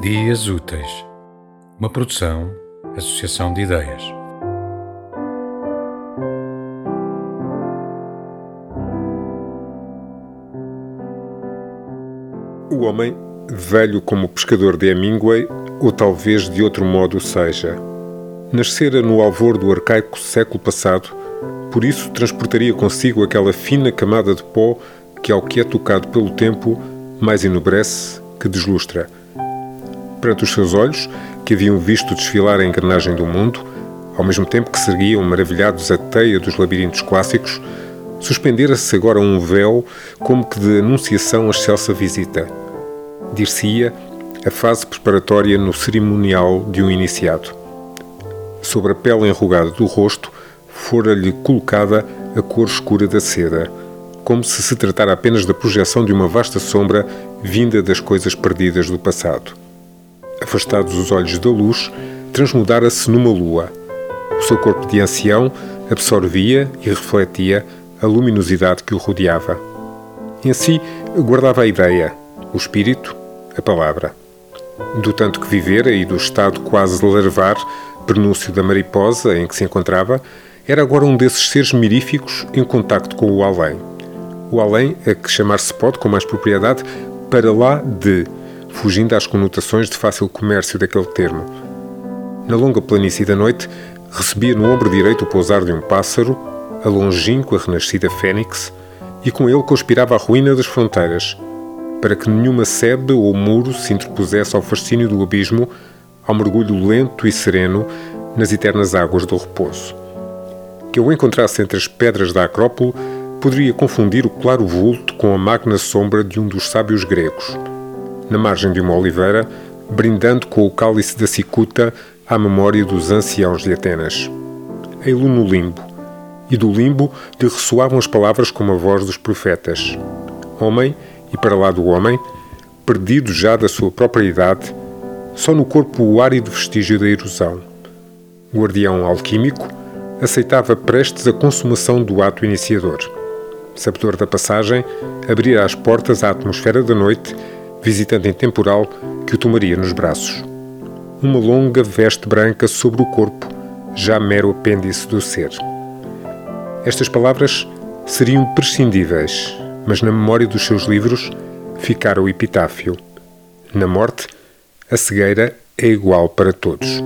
Dias Úteis, uma produção, associação de ideias. O homem, velho como o pescador de Hemingway, ou talvez de outro modo seja, nascera no alvor do arcaico século passado, por isso transportaria consigo aquela fina camada de pó que, ao que é tocado pelo tempo, mais enobrece que deslustra perante os seus olhos, que haviam visto desfilar a engrenagem do mundo, ao mesmo tempo que seguiam maravilhados a teia dos labirintos clássicos, suspendera-se agora um véu como que de anunciação a excelsa visita. Dir-se-ia a fase preparatória no cerimonial de um iniciado. Sobre a pele enrugada do rosto fora-lhe colocada a cor escura da seda, como se se tratara apenas da projeção de uma vasta sombra vinda das coisas perdidas do passado afastados os olhos da luz, transmudara-se numa lua. O seu corpo de ancião absorvia e refletia a luminosidade que o rodeava. Em si, guardava a ideia, o espírito, a palavra. Do tanto que vivera e do estado quase larvar, prenúncio da mariposa em que se encontrava, era agora um desses seres miríficos em contacto com o além. O além, a que chamar-se pode com mais propriedade, para lá de fugindo às conotações de fácil comércio daquele termo. Na longa planície da noite, recebia no ombro direito o pousar de um pássaro, a longínqua renascida fênix, e com ele conspirava a ruína das fronteiras, para que nenhuma sebe ou muro se interpusesse ao fascínio do abismo, ao mergulho lento e sereno nas eternas águas do repouso. Que eu encontrasse entre as pedras da Acrópole, poderia confundir o claro vulto com a magna sombra de um dos sábios gregos na margem de uma oliveira, brindando com o cálice da cicuta à memória dos anciãos de Atenas. Ei-lo no limbo, e do limbo lhe ressoavam as palavras como a voz dos profetas. Homem, e para lá do homem, perdido já da sua própria idade, só no corpo o árido vestígio da erosão. Guardião alquímico aceitava prestes a consumação do ato iniciador. Sabedor da passagem, abria as portas à atmosfera da noite visitante em temporal que o tomaria nos braços. Uma longa veste branca sobre o corpo, já mero apêndice do ser. Estas palavras seriam prescindíveis, mas na memória dos seus livros ficara o epitáfio. Na morte, a cegueira é igual para todos.